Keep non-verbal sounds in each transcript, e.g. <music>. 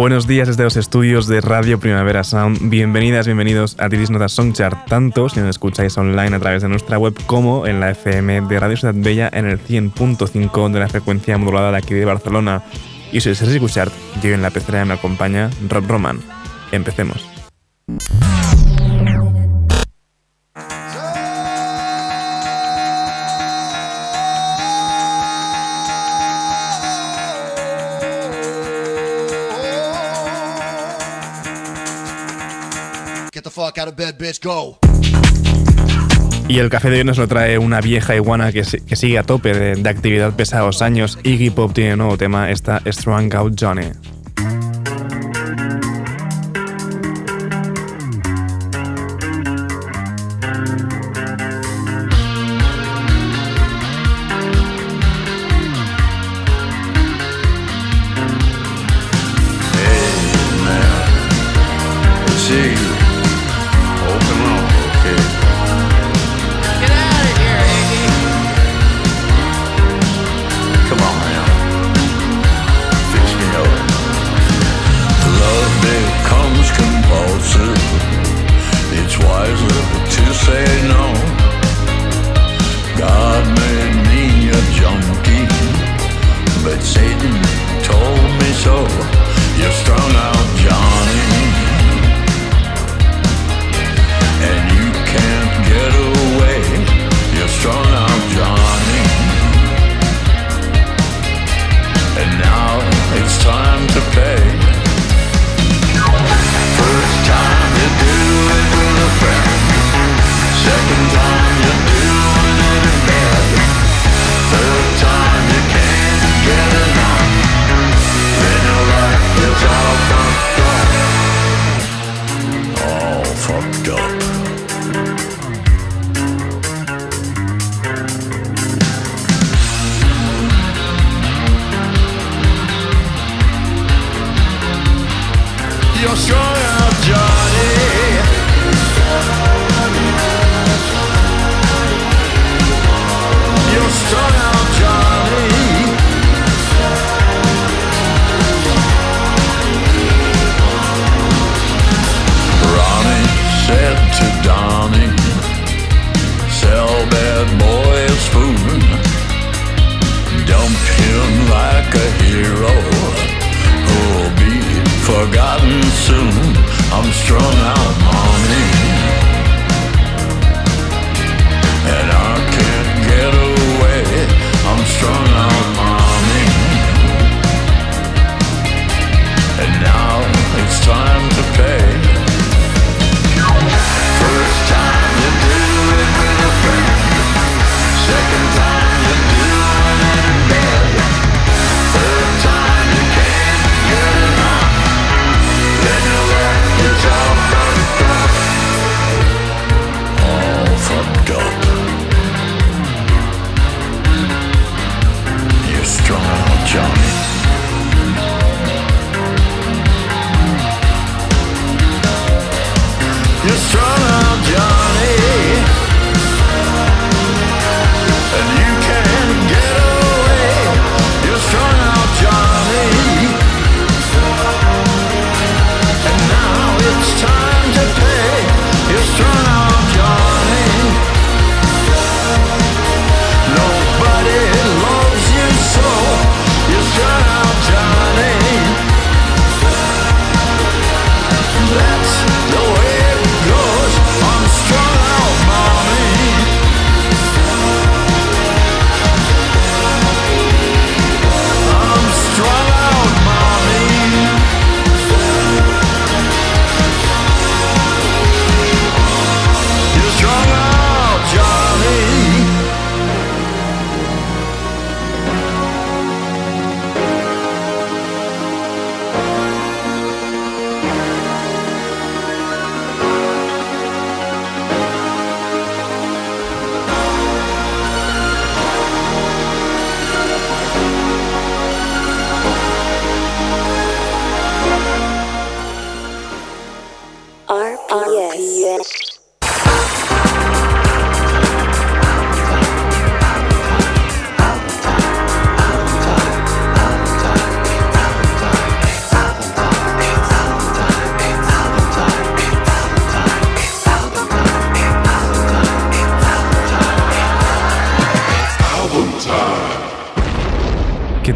Buenos días desde los estudios de Radio Primavera Sound. Bienvenidas, bienvenidos a Tiris Notas Songchart, tanto si nos escucháis online a través de nuestra web como en la FM de Radio Ciudad Bella en el 100.5 de la frecuencia modulada de aquí de Barcelona. Y soy Sergi Cuchart y hoy en la pecera me acompaña Rob Roman. Empecemos. Y el café de hoy nos lo trae una vieja iguana que, sigue a tope de, actividad pesados años. Iggy Pop tiene un nuevo tema, esta Strong Out Johnny.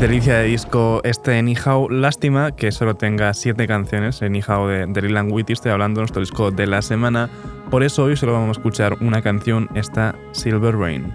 Delicia de disco este Anyhow. Lástima que solo tenga siete canciones. Anyhow de, de Lilan Witty. Estoy hablando de nuestro disco de la semana. Por eso hoy solo vamos a escuchar una canción, esta Silver Rain.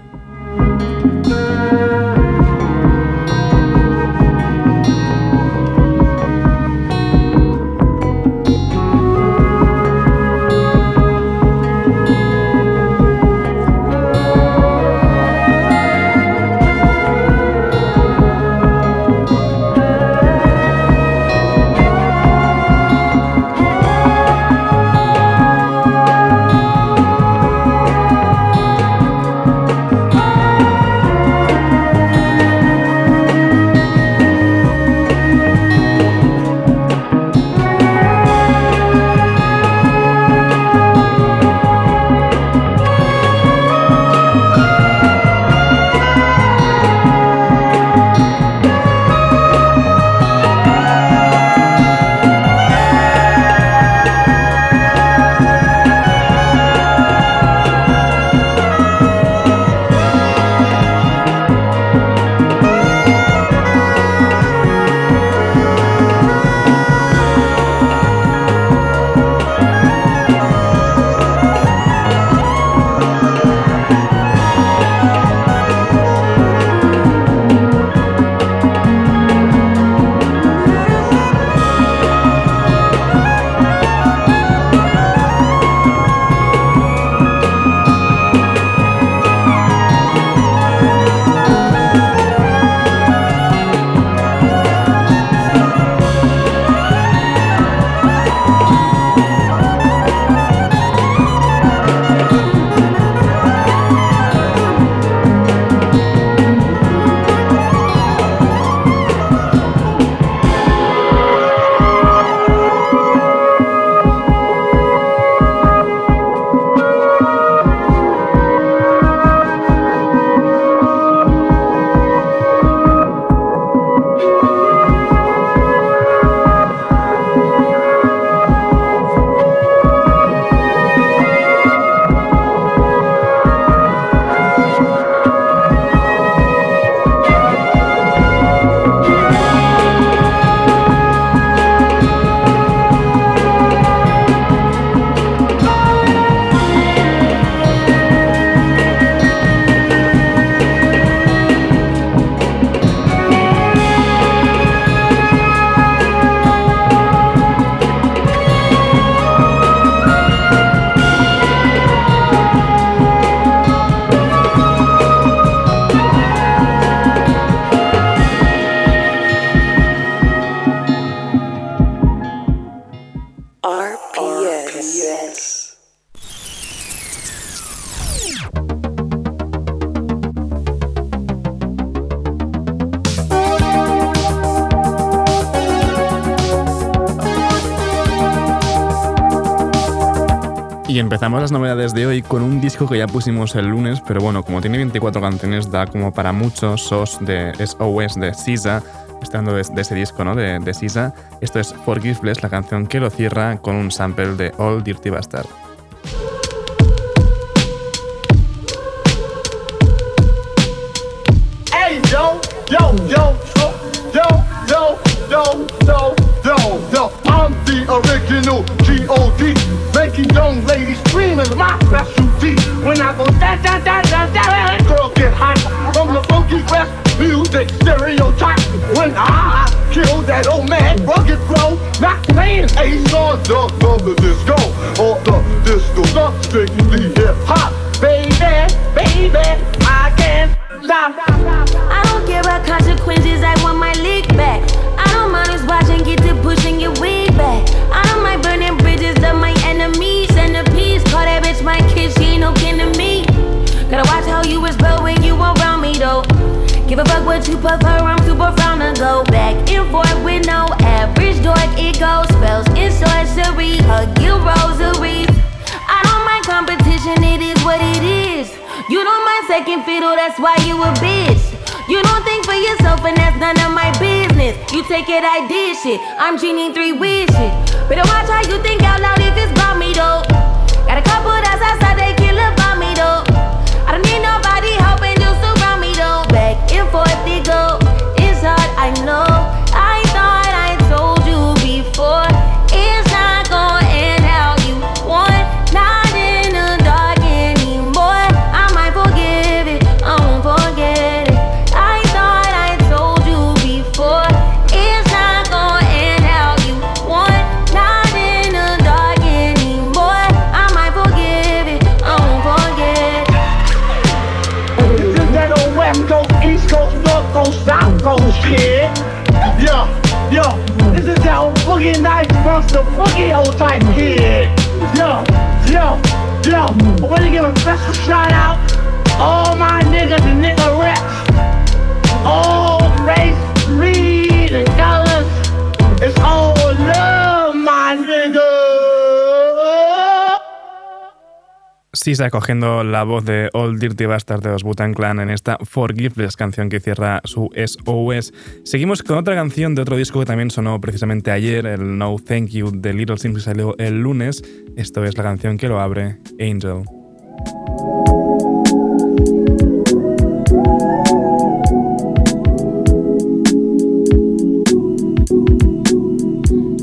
Empezamos las novedades de hoy con un disco que ya pusimos el lunes, pero bueno, como tiene 24 canciones, da como para muchos SOS de SOS de SISA, estando de, ese disco, ¿no? De, de. Esto es Forgiveless, la canción que lo cierra con un sample de All Dirty Bastard. Specialty. When I go girl get hot from the funky west music stereotype. When I kill that old man, rugged flow, not playing ace on the the disco or the disco, the why you a bitch. You don't think for yourself, and that's none of my business. You take it, I did shit. I'm genie three wishes. Better watch how you think out loud if it's about me though. Got a couple that's outside, boogie old type kid. Yo, yo, yo, I want to give a special shout out all my niggas and nigga reps. All Sisa cogiendo la voz de Old Dirty Bastard de los Butan Clan en esta Forgiveless canción que cierra su SOS. Seguimos con otra canción de otro disco que también sonó precisamente ayer, el No Thank You de Little Sims salió el lunes. Esto es la canción que lo abre, Angel.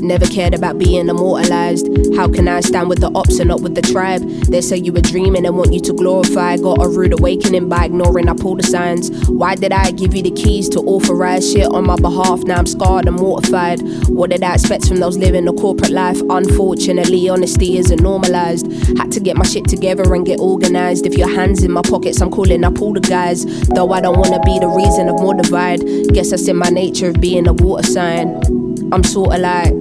Never cared about being immortalized. How can I stand with the ops and not with the tribe? They say you were dreaming and want you to glorify. Got a rude awakening by ignoring up all the signs. Why did I give you the keys to authorize shit on my behalf? Now I'm scarred and mortified. What did I expect from those living a corporate life? Unfortunately, honesty isn't normalized. Had to get my shit together and get organized. If your hands in my pockets, I'm calling up all the guys. Though I don't wanna be the reason of more divide. Guess that's in my nature of being a water sign. I'm sorta like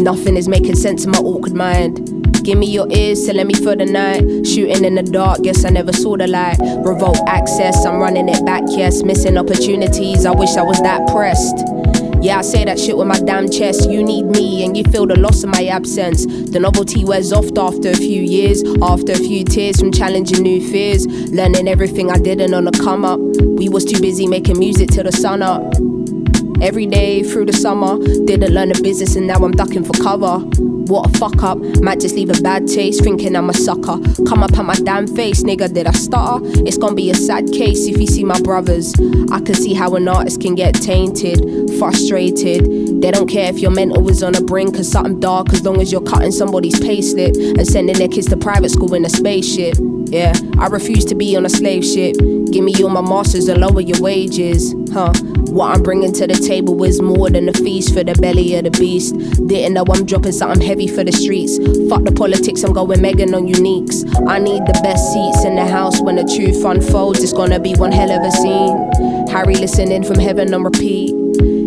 Nothing is making sense in my awkward mind. Give me your ears to let me for the night. Shooting in the dark, guess I never saw the light. Revolt access, I'm running it back, yes. Missing opportunities, I wish I was that pressed. Yeah, I say that shit with my damn chest. You need me, and you feel the loss of my absence. The novelty wears off after a few years, after a few tears from challenging new fears. Learning everything I didn't on the come up. We was too busy making music till the sun up. Every day through the summer, didn't learn the business and now I'm ducking for cover. What a fuck up, might just leave a bad taste, thinking I'm a sucker. Come up at my damn face, nigga, did I stutter? It's gonna be a sad case if you see my brothers. I can see how an artist can get tainted, frustrated. They don't care if your mental is on a brink of something dark as long as you're cutting somebody's payslip and sending their kids to private school in a spaceship. Yeah, I refuse to be on a slave ship. Give me all my masters and lower your wages, huh? What I'm bringing to the table is more than a feast for the belly of the beast. Didn't know I'm dropping something heavy for the streets. Fuck the politics, I'm going Megan on uniques. I need the best seats in the house when the truth unfolds. It's gonna be one hell of a scene. Harry listening from heaven on repeat.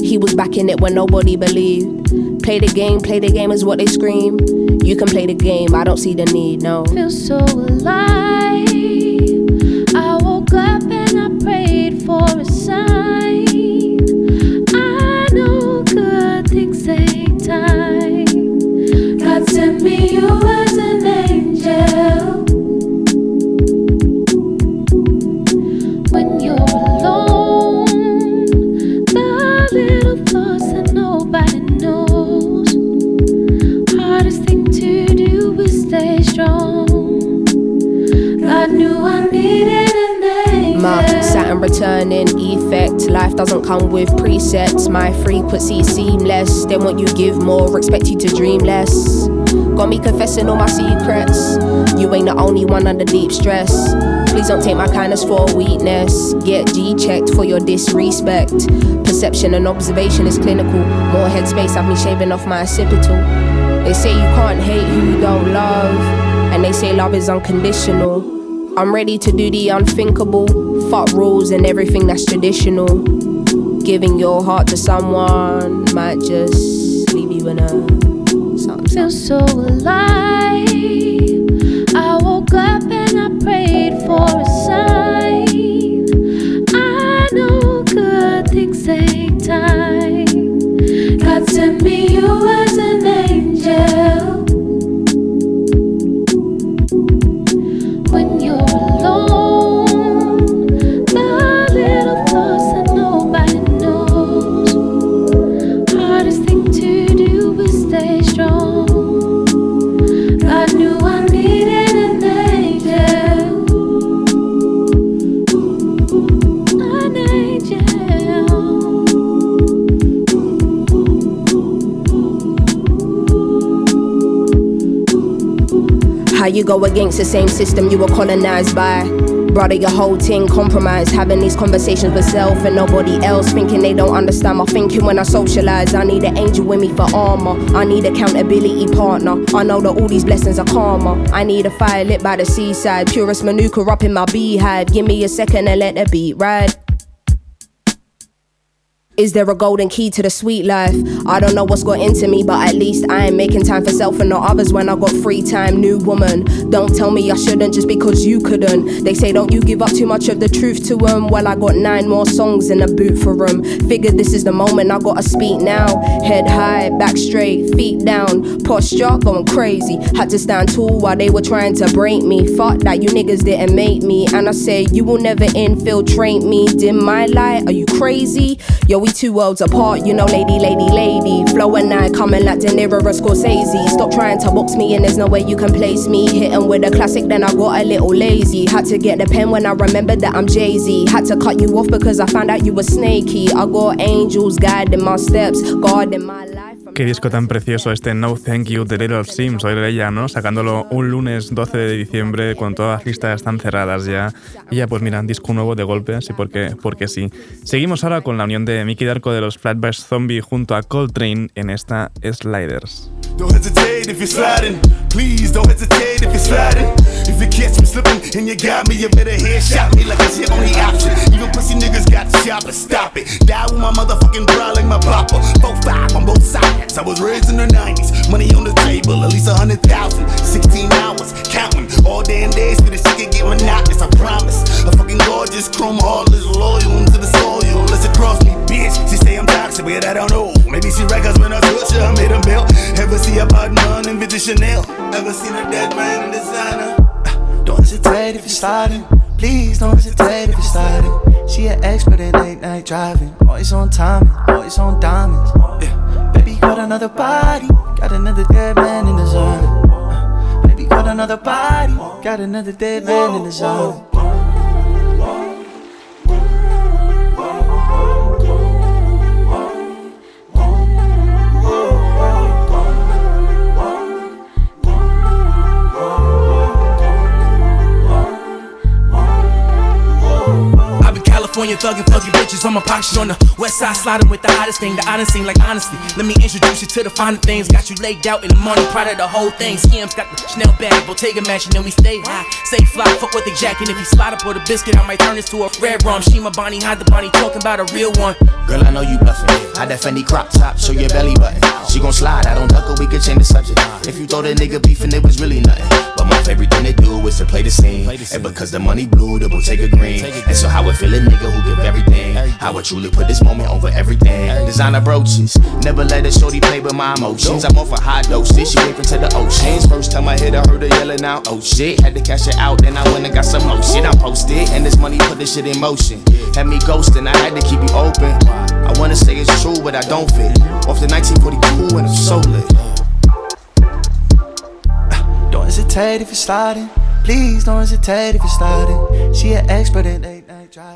He was back in it when nobody believed. Play the game, play the game is what they scream. You can play the game, I don't see the need, no. Feel so alive. Returning effect. Life doesn't come with presets. My frequency seamless. They want you give more, expect you to dream less. Got me confessing all my secrets. You ain't the only one under deep stress. Please don't take my kindness for weakness. Get G checked for your disrespect. Perception and observation is clinical. More headspace, I've been shaving off my occipital. They say you can't hate who you don't love, and they say love is unconditional. I'm ready to do the unthinkable. Fuck rules and everything that's traditional. Giving your heart to someone might just leave you in a something. feel so alive. I woke up and I prayed for you go against the same system you were colonized by? Brother, your whole thing compromised. Having these conversations with self and nobody else. Thinking they don't understand my thinking when I socialize. I need an angel with me for armor. I need accountability partner. I know that all these blessings are karma. I need a fire lit by the seaside. Purest manuka up in my beehive. Give me a second and let the beat ride. Is there a golden key to the sweet life? I don't know what's got into me, but at least I ain't making time for self and not others when I got free time. New woman, don't tell me I shouldn't just because you couldn't. They say, don't you give up too much of the truth to them. Well, I got nine more songs in the boot for them. Figured this is the moment I gotta speak now. Head high, back straight, feet down. Posture going crazy. Had to stand tall while they were trying to break me. Fuck that, you niggas didn't make me. And I say, you will never infiltrate me. Dim my light, are you crazy? Yo, we two worlds apart, you know, lady, lady, lady. Flow and I coming like De Niro or Scorsese. Stop trying to box me in, there's no way you can place me. Hitting with a classic, then I got a little lazy. Had to get the pen when I remembered that I'm Jay Z. Had to cut you off because I found out you were snaky. I got angels guiding my steps, guarding my life. Qué disco tan precioso este No Thank You de Little Sims, oír ella, ¿no? Sacándolo un lunes 12 de diciembre cuando todas las listas están cerradas ya. Y ya pues mira, disco nuevo de golpe, así porque, porque sí. Seguimos ahora con la unión de Mickey Darko de los Flatbush Zombie junto a Coltrane en esta Sliders. Don't hesitate if you're sliding. Please don't hesitate if you're sliding. If you catch me slipping and you got me, you better headshot me like it's your only option. Even pussy niggas got shop and stop it. Die with my motherfucking bra like my papa. 4-5 on both sides. I was raised in the 90s. Money on the table, at least a hundred thousand. 16 hours, counting. All damn days for this shit can get monotonous, I promise. A fucking gorgeous, chrome heartless, loyal to the soil. Let's cross me, bitch. She say I'm toxic, but I don't know. Maybe she records when I touch her, I made a bill. Ever see a bad man in Chanel? Ever seen a dead man in designer? Uh, don't hesitate if you're sliding. Please don't hesitate if you're sliding. She an expert at late night driving. Always on timing, always on diamonds. Yeah. Baby got another body, got another dead man in the zone. Uh, baby got another body, got another dead man in the zone. California thuggin', fucking bitches on my pockets on the west side, sliding with the hottest thing, that the oddest thing, like honestly. Let me introduce you to the finer things. Got you laid out in the money, proud of the whole thing. Skims got the Chanel bag, Bottega matching, and we stay high. Stay fly, fuck what they jacking. If you slide up with a biscuit, I might turn this to a red rum. She my Bonnie, hide the Bonnie, talking about a real one. Girl, I know you bluffing. Hide that Fendi crop top, show your belly button. She gon' slide, I don't duck her, we could change the subject. If you throw a nigga beefing, it was really nothing. But my favorite thing to do is to play the scene. And because the money blue, the Bottega green. And so how it feel a nigga who give everything. I would truly put this moment over everything. Designer brooches, never let a shorty play with my emotions. I'm off a high dosage, she waving to the oceans. First time I hit her, heard her yelling out, oh shit. Had to cash it out, then I went and got some more shit. I posted, and this money put this shit in motion. Had me ghosting, I had to keep you open. I wanna say it's true, but I don't fit. Off the 1942, and I'm so lit. Don't hesitate if you're sliding. Please don't hesitate if you're sliding. She an expert in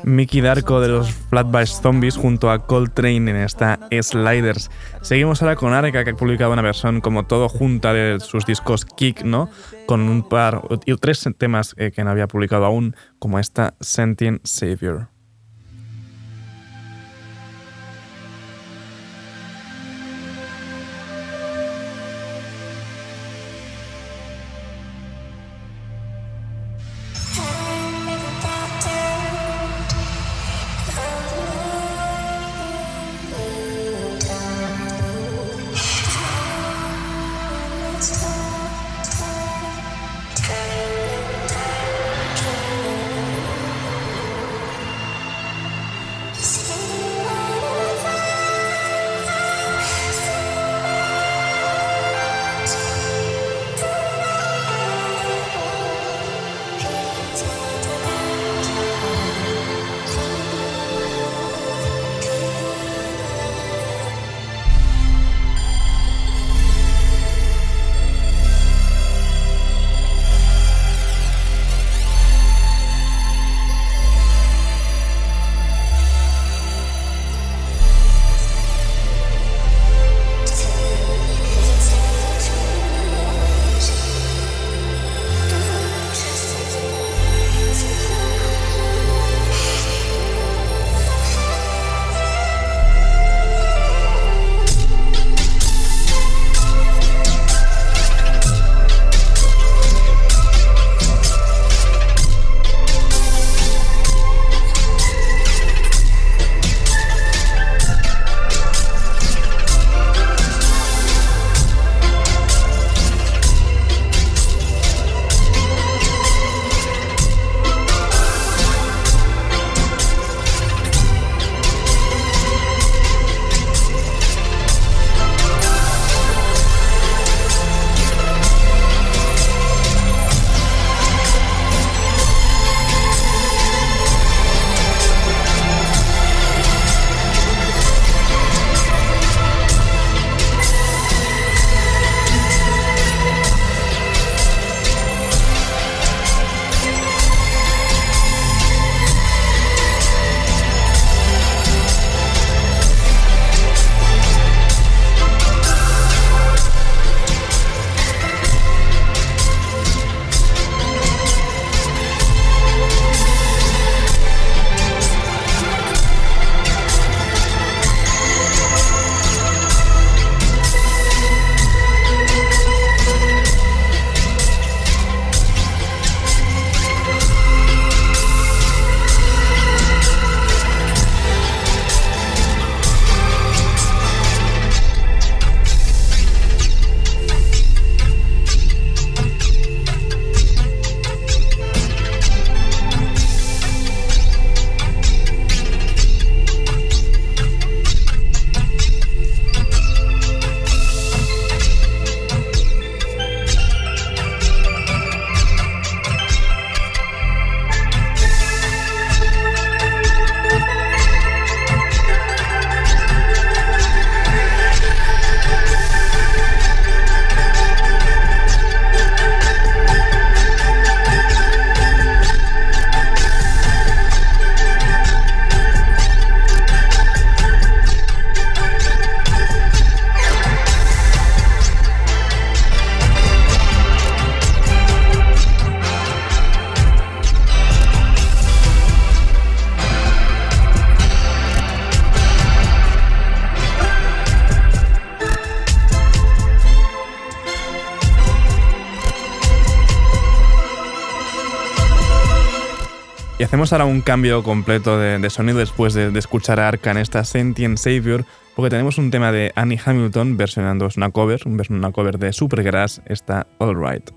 Mickey Darko de los Flatbush Zombies junto a Coltrane en esta Sliders. Seguimos ahora con Arca, que ha publicado una versión como todo junta de sus discos Kick, ¿no? Con un par y tres temas eh, que no había publicado aún, como esta Sentient Savior. Hacemos ahora un cambio completo de, sonido después de, escuchar a Arca en esta Sentient Savior, porque tenemos un tema de Annie Hamilton versionando una cover, una cover de Supergrass, está All Right.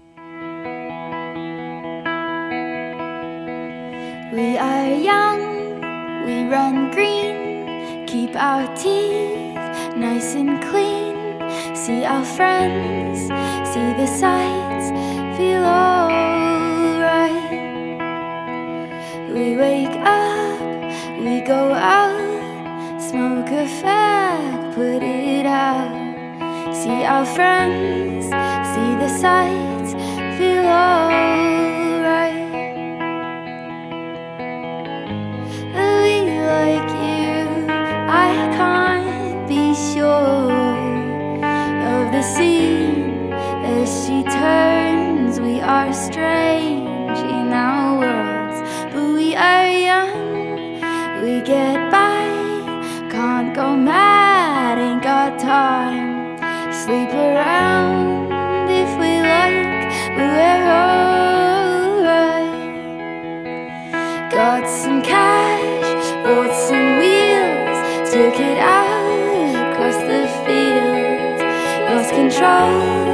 We are young, we run green, keep our teeth nice and clean. See our friends, see the sights, feel alright. We wake up, we go out, smoke a fag, put it out. See our friends, see the sights, feel alright. We like you, I can't be sure of the scene as she turns. We are strange We get by, can't go mad, ain't got time. Sleep around if we like, we're alright. Got some cash, bought some wheels, took it out across the field. Lost control,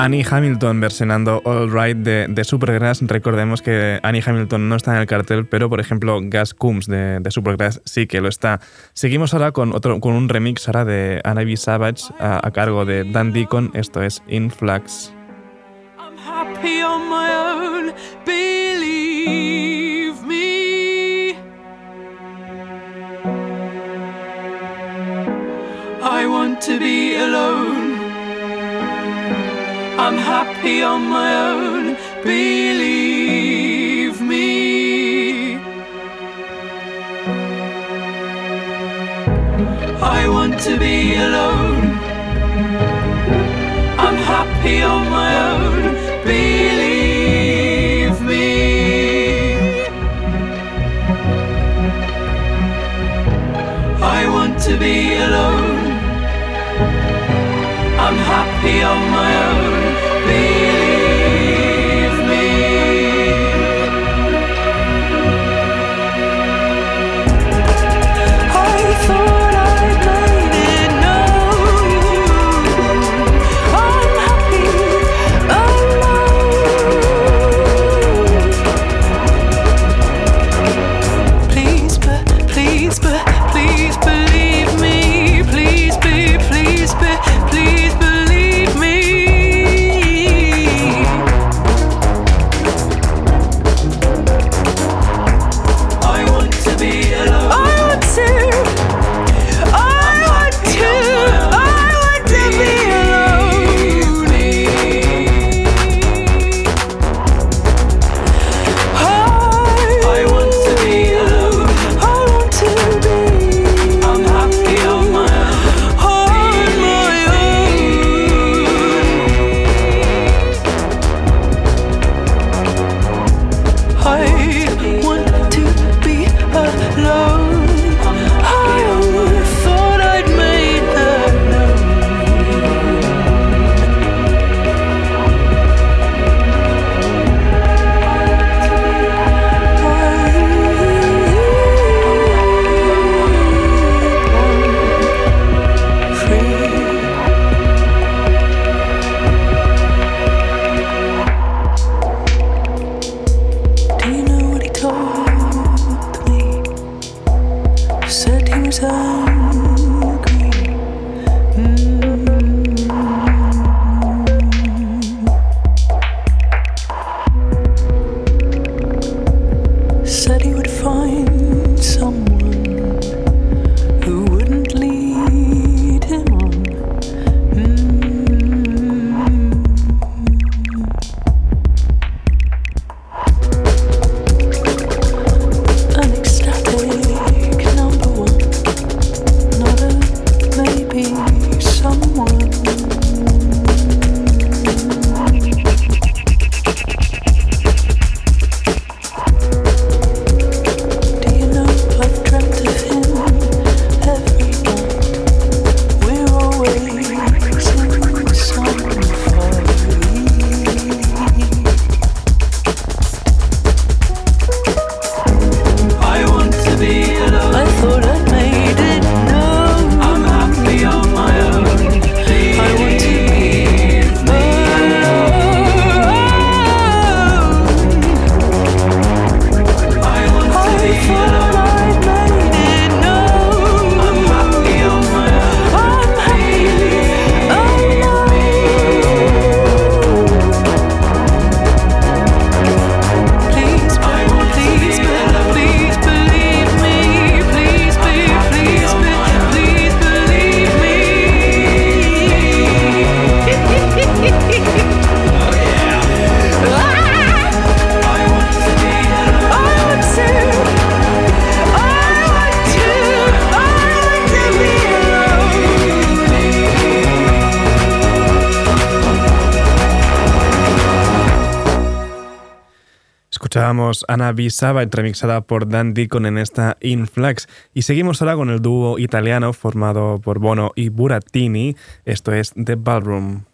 Annie Hamilton versionando All Right de, de Supergrass. Recordemos que Annie Hamilton no está en el cartel, pero por ejemplo Gas Coombs de, de Supergrass sí que lo está. Seguimos ahora con, otro, con un remix ahora de Anna B. Savage a, cargo de Dan Deacon. Esto es Influx. I'm happy on my own, believe me. I'm happy on my own, believe me. I want to be alone. I'm happy on my own, believe me. I want to be alone. I'm happy on my own, Escuchábamos Anna B. Savage remixada por Dan Deacon en esta Influx y seguimos ahora con el dúo italiano formado por Bono y Burattini, esto es The Ballroom.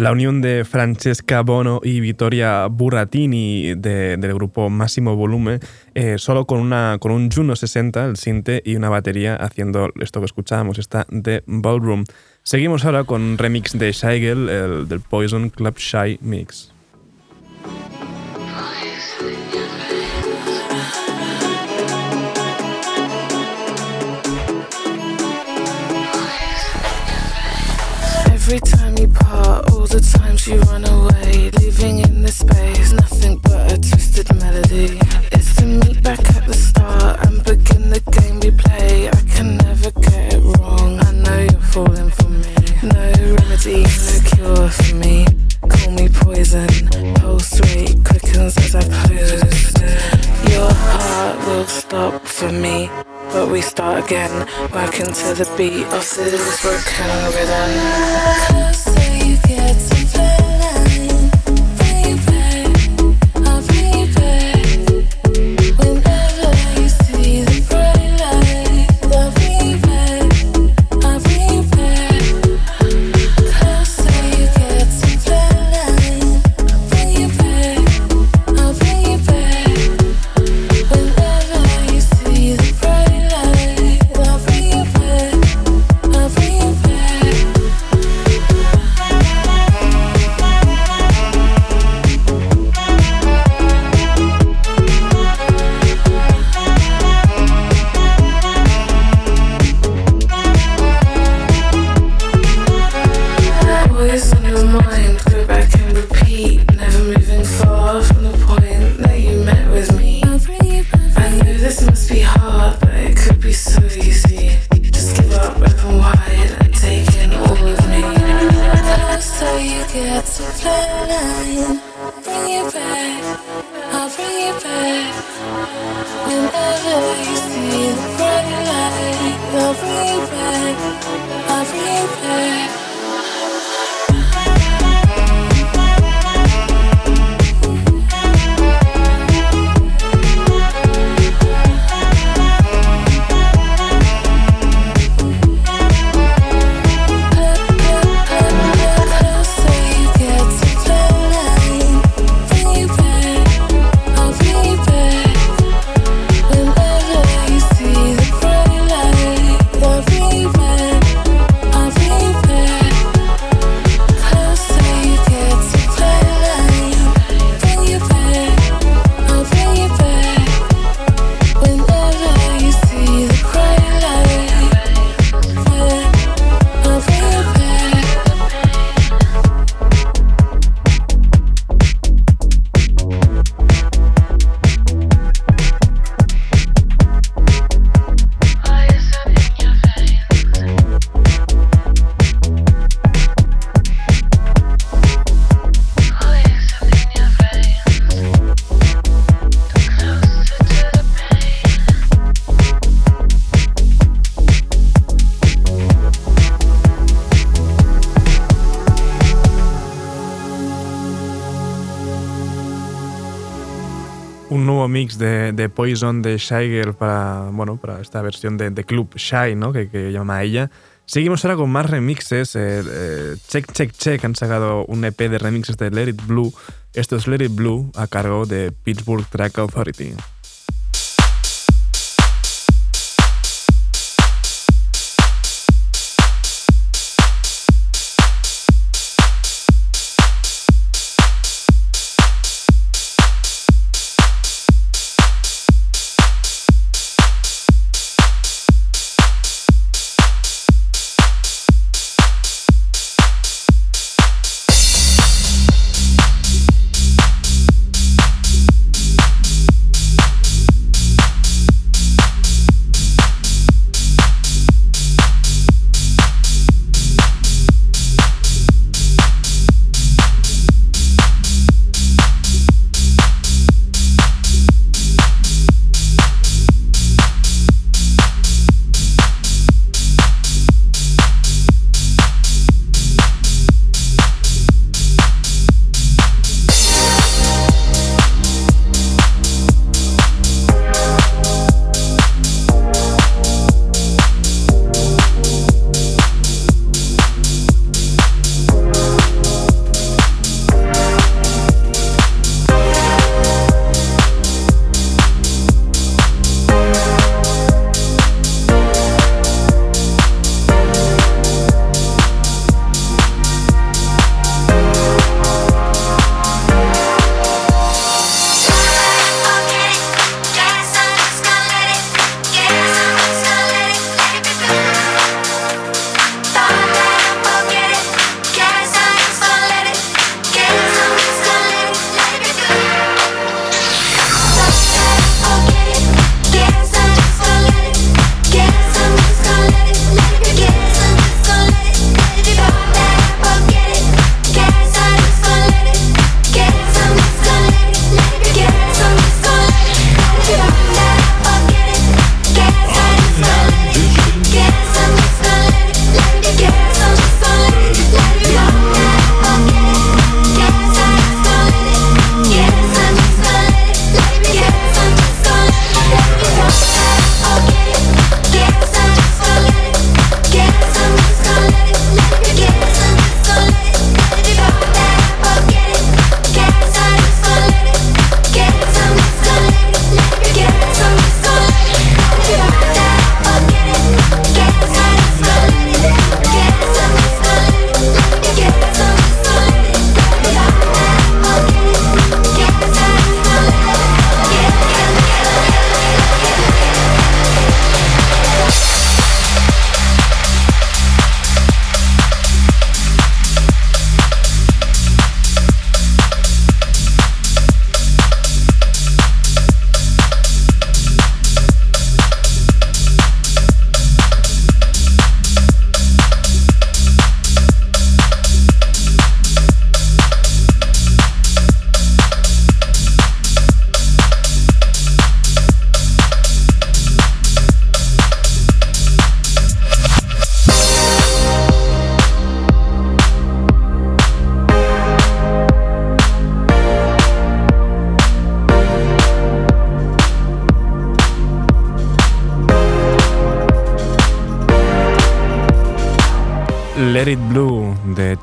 La unión de Francesca Bono y Vittoria Burratini del grupo Máximo Volumen, eh, solo con, una, con un Juno 60, el sinte y una batería haciendo esto que escuchábamos, esta de Ballroom. Seguimos ahora con un remix de Scheigel, el del Poison Club Shy Mix. The times you run away, leaving in the space nothing but a twisted melody. It's to meet back at the start and begin the game we play. I can never get it wrong. I know you're falling for me. No remedy, no cure for me. Call me poison. Pulse rate quickens as I close. Your heart will stop for me. But we start again, working to the beat of this broken rhythm. De, Poison de Shy Girl para, bueno, para esta versión de, de Club Shy, ¿no? que, que llama ella. Seguimos ahora con más remixes. Eh, eh, check, check, check. Han sacado un EP de remixes de Let It Blue. Esto es Let It Blue a cargo de Pittsburgh Track Authority.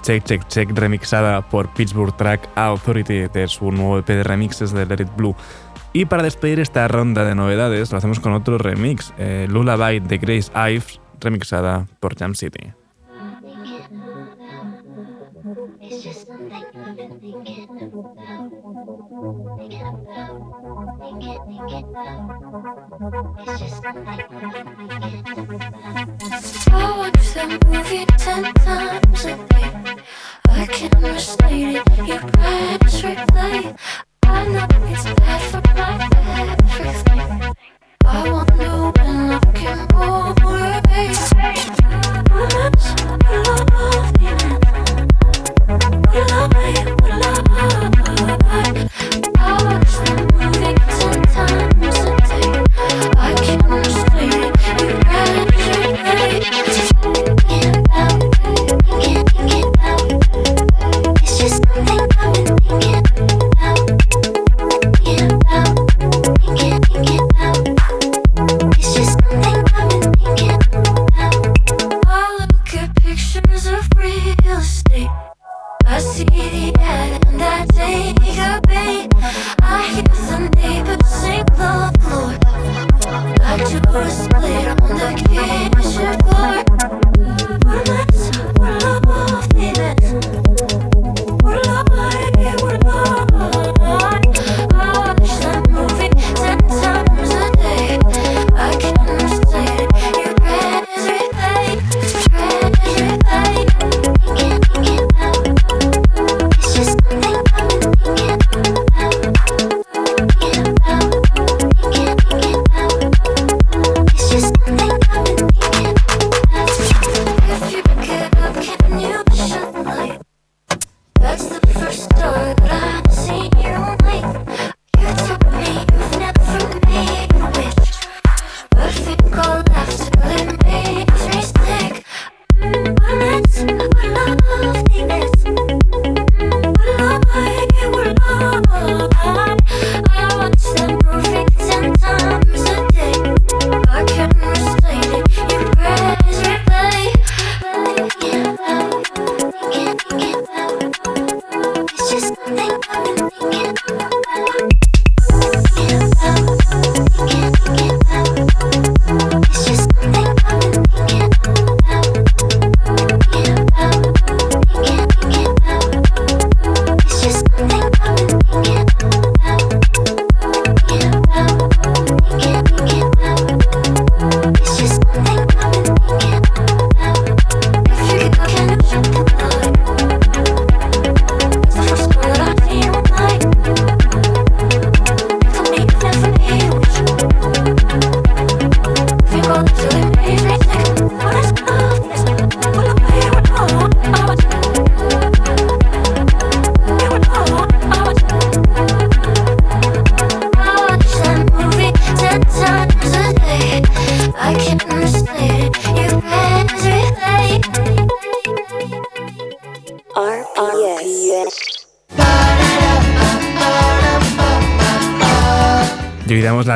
Check Check Check remixada por Pittsburgh Track Authority de su nuevo EP de remixes de Let It Blue. Y para despedir esta ronda de novedades lo hacemos con otro remix, eh, Lullaby de Grace Ives remixada por Jam City. I can't recite it, you press replay. I know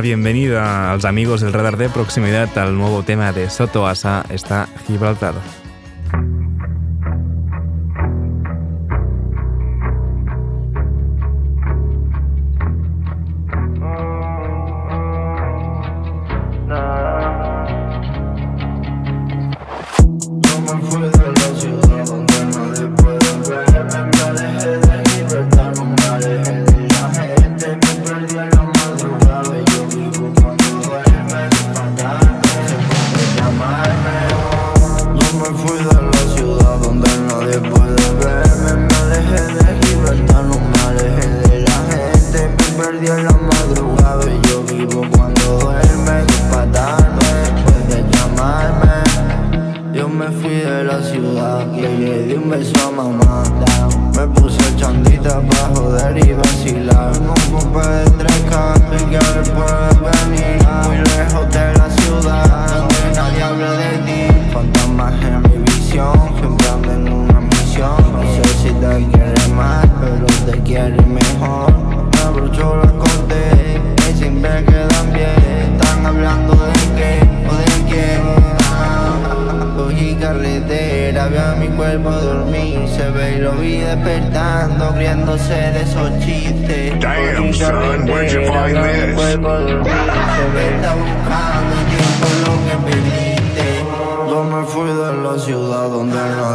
bienvenida a los amigos del radar de proximidad al nuevo tema de Soto Asa, está Gibraltar. ciudad Le di un beso a mamá. Me puse chondita pa' joder y vacilar. No ocupé de tres capillares por venir. Muy lejos de la ciudad Donde nadie habla de ti. Fantasmas en mi visión Siempre ando en una misión. No sé si te quieres más Pero te quieres mejor. Me abrochó la corte Y siempre quedan bien. Están hablando de qué o de qué carretera Veo a mi cuerpo dormir Se ve y lo vi despertando Riéndose de esos chistes Damn son, where'd you find Veo this? Mi cuerpo dormir, se ve está buscando el tiempo lo que <laughs> perdiste Yo me fui de la ciudad donde no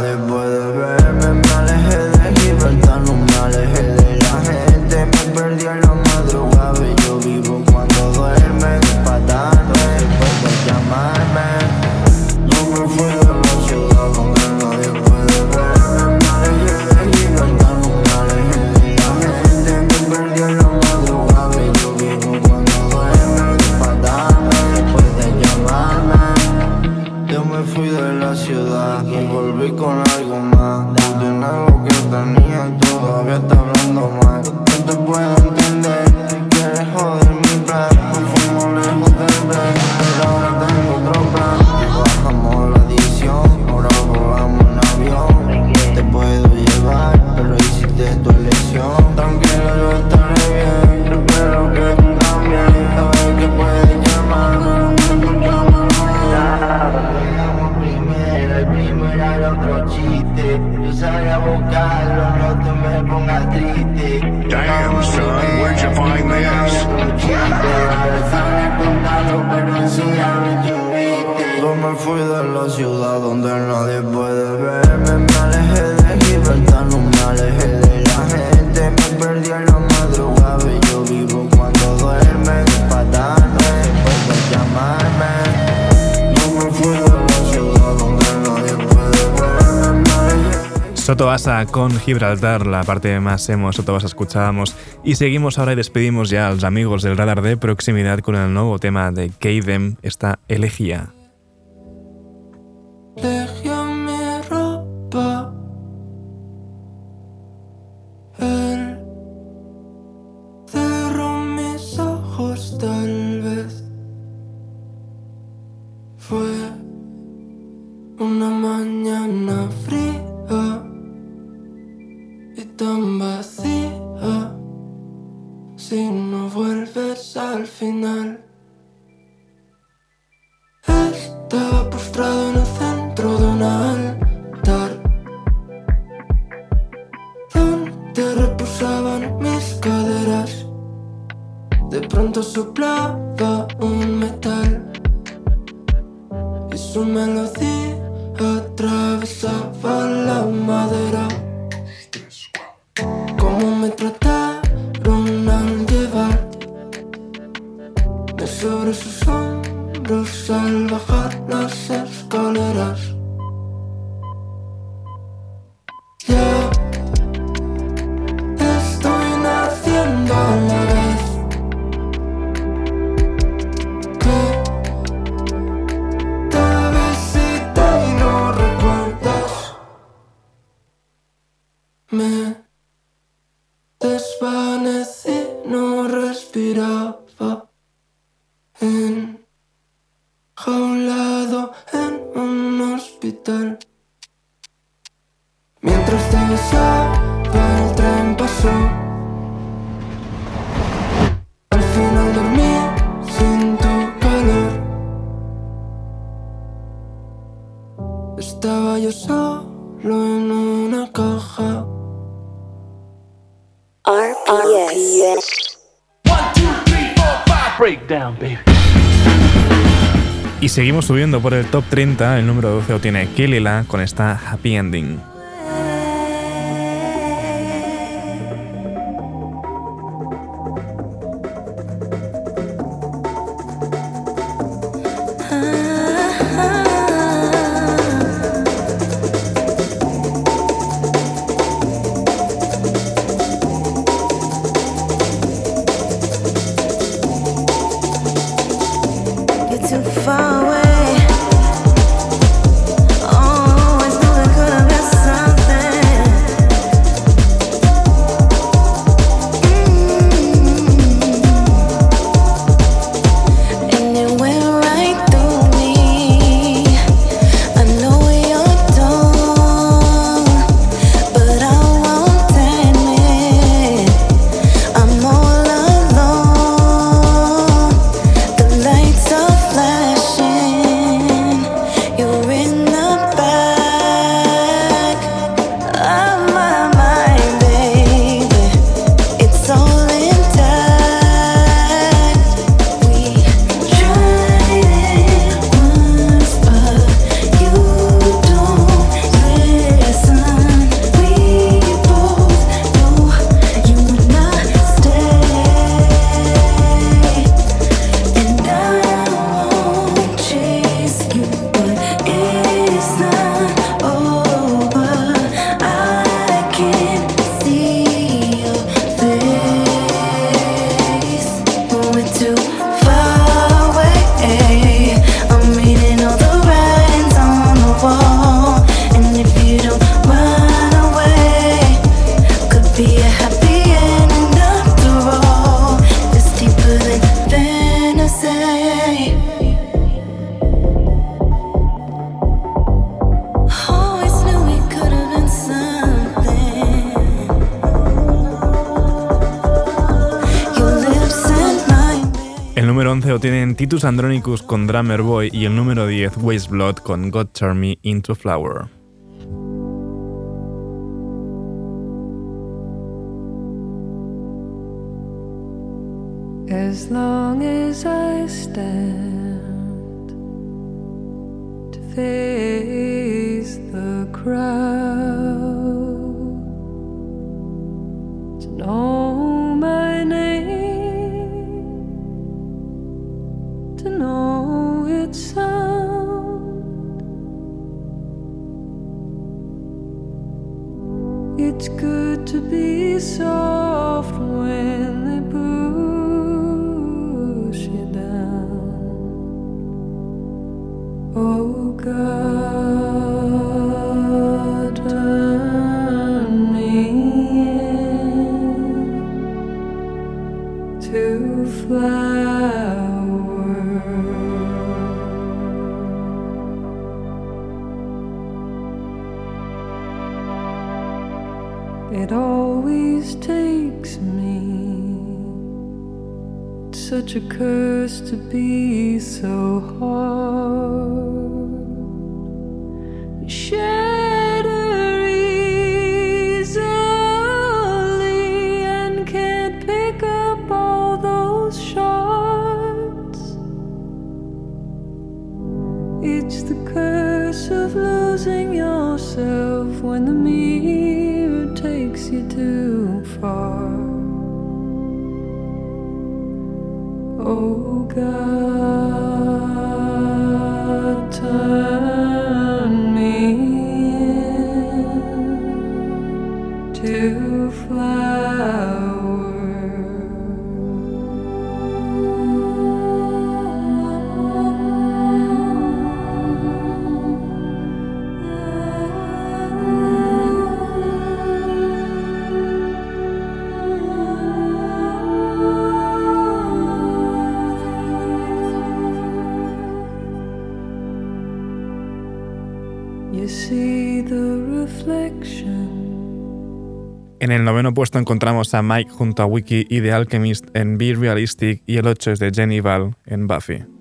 fui de la ciudad donde nadie puede verme. Me alejé de Gibraltar, no me alejé de la gente. Me perdí en la madrugada y yo vivo cuando duerme. Dispararme, después de llamarme. Yo me fui de la ciudad donde nadie puede verme. Sotobasa con Gibraltar, la parte más emo Sotobasa escuchábamos. Y seguimos ahora y despedimos ya a los amigos del radar de proximidad con el nuevo tema de Kaidem, esta elegía. de that seguimos subiendo por el top 30. El número 12 lo tiene Killila con esta Happy Ending. Titus Andronicus con Drummer Boy y el número 10 Waste Blood con God Turn Me Into Flower. It always takes me such a curse to be so hard. noveno puesto encontramos a Mike junto a Wiki y The Alchemist en Be Realistic y el 8 es de Jenny Val en Buffy.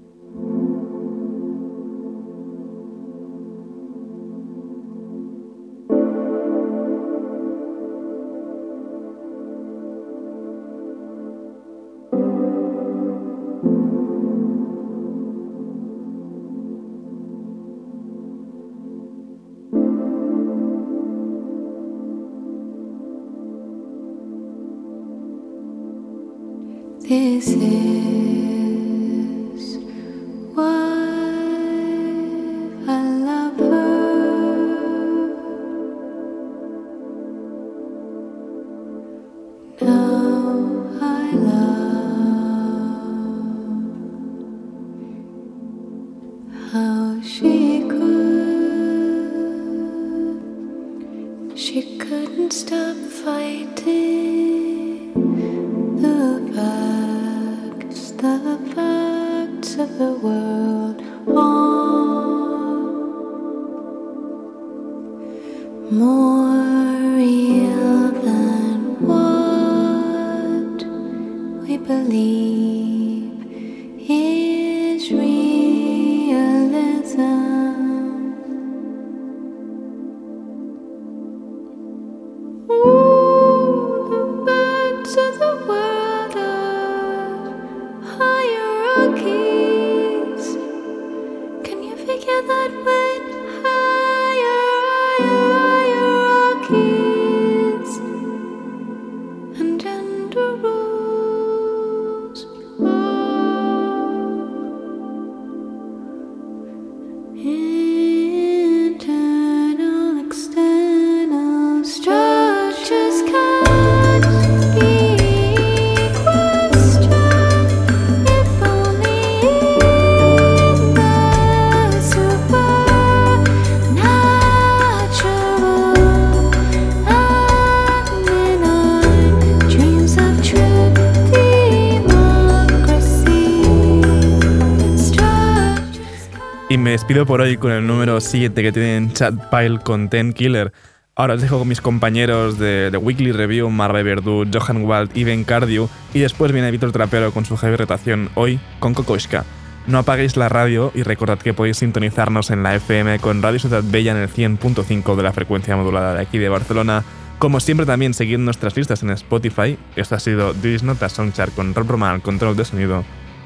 por hoy con el número 7 que tienen Chatpile con Ten Killer. Ahora os dejo con mis compañeros de, The Weekly Review, Marve Verdú, Johan Wald y Ben Cardio, y después viene Víctor Trapero con su heavy rotación hoy con Kokoshka. No apaguéis la radio y recordad que podéis sintonizarnos en la FM con Radio Ciudad Bella en el 100.5 de la frecuencia modulada de aquí de Barcelona. Como siempre también seguid nuestras listas en Spotify. Esto ha sido This Nota Songchart con Rob Roman, control de sonido.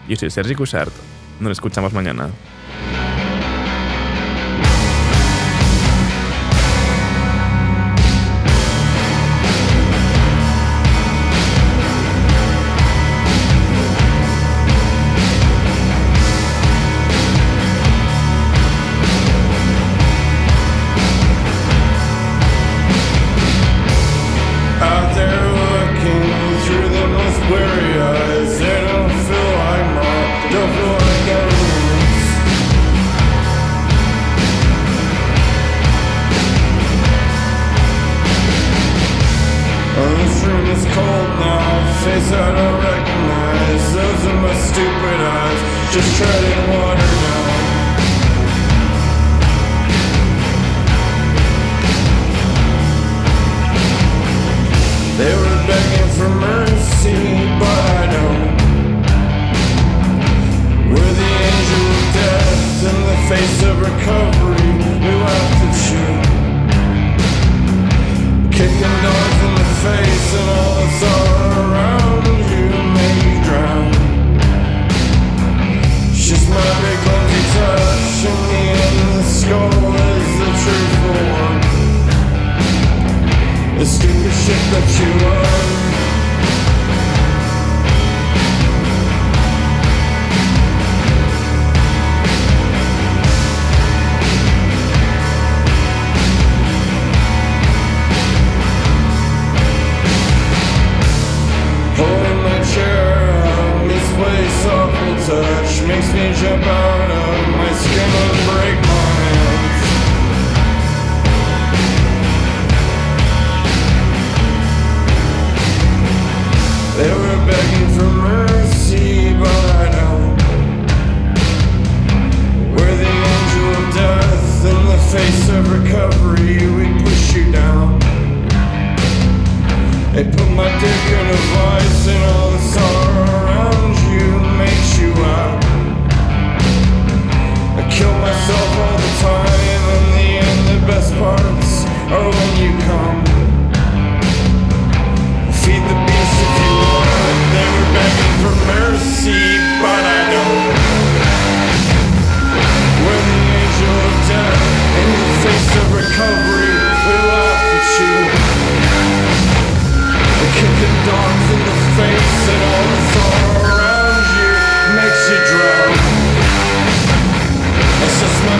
Yo soy Sergi Cushart. Nos escuchamos mañana. my. They were begging for mercy, but I know we're the angel of death in the face of recovery. We push you down. They put my dick in a and all the sorrow around you makes you out kill myself all the time. In the end the best parts are when you come. Feed the beast if you want. They were begging for mercy But I don't. When the angel of death In the face of recovery We laugh at you. We kick the dogs in the face And all the sorrow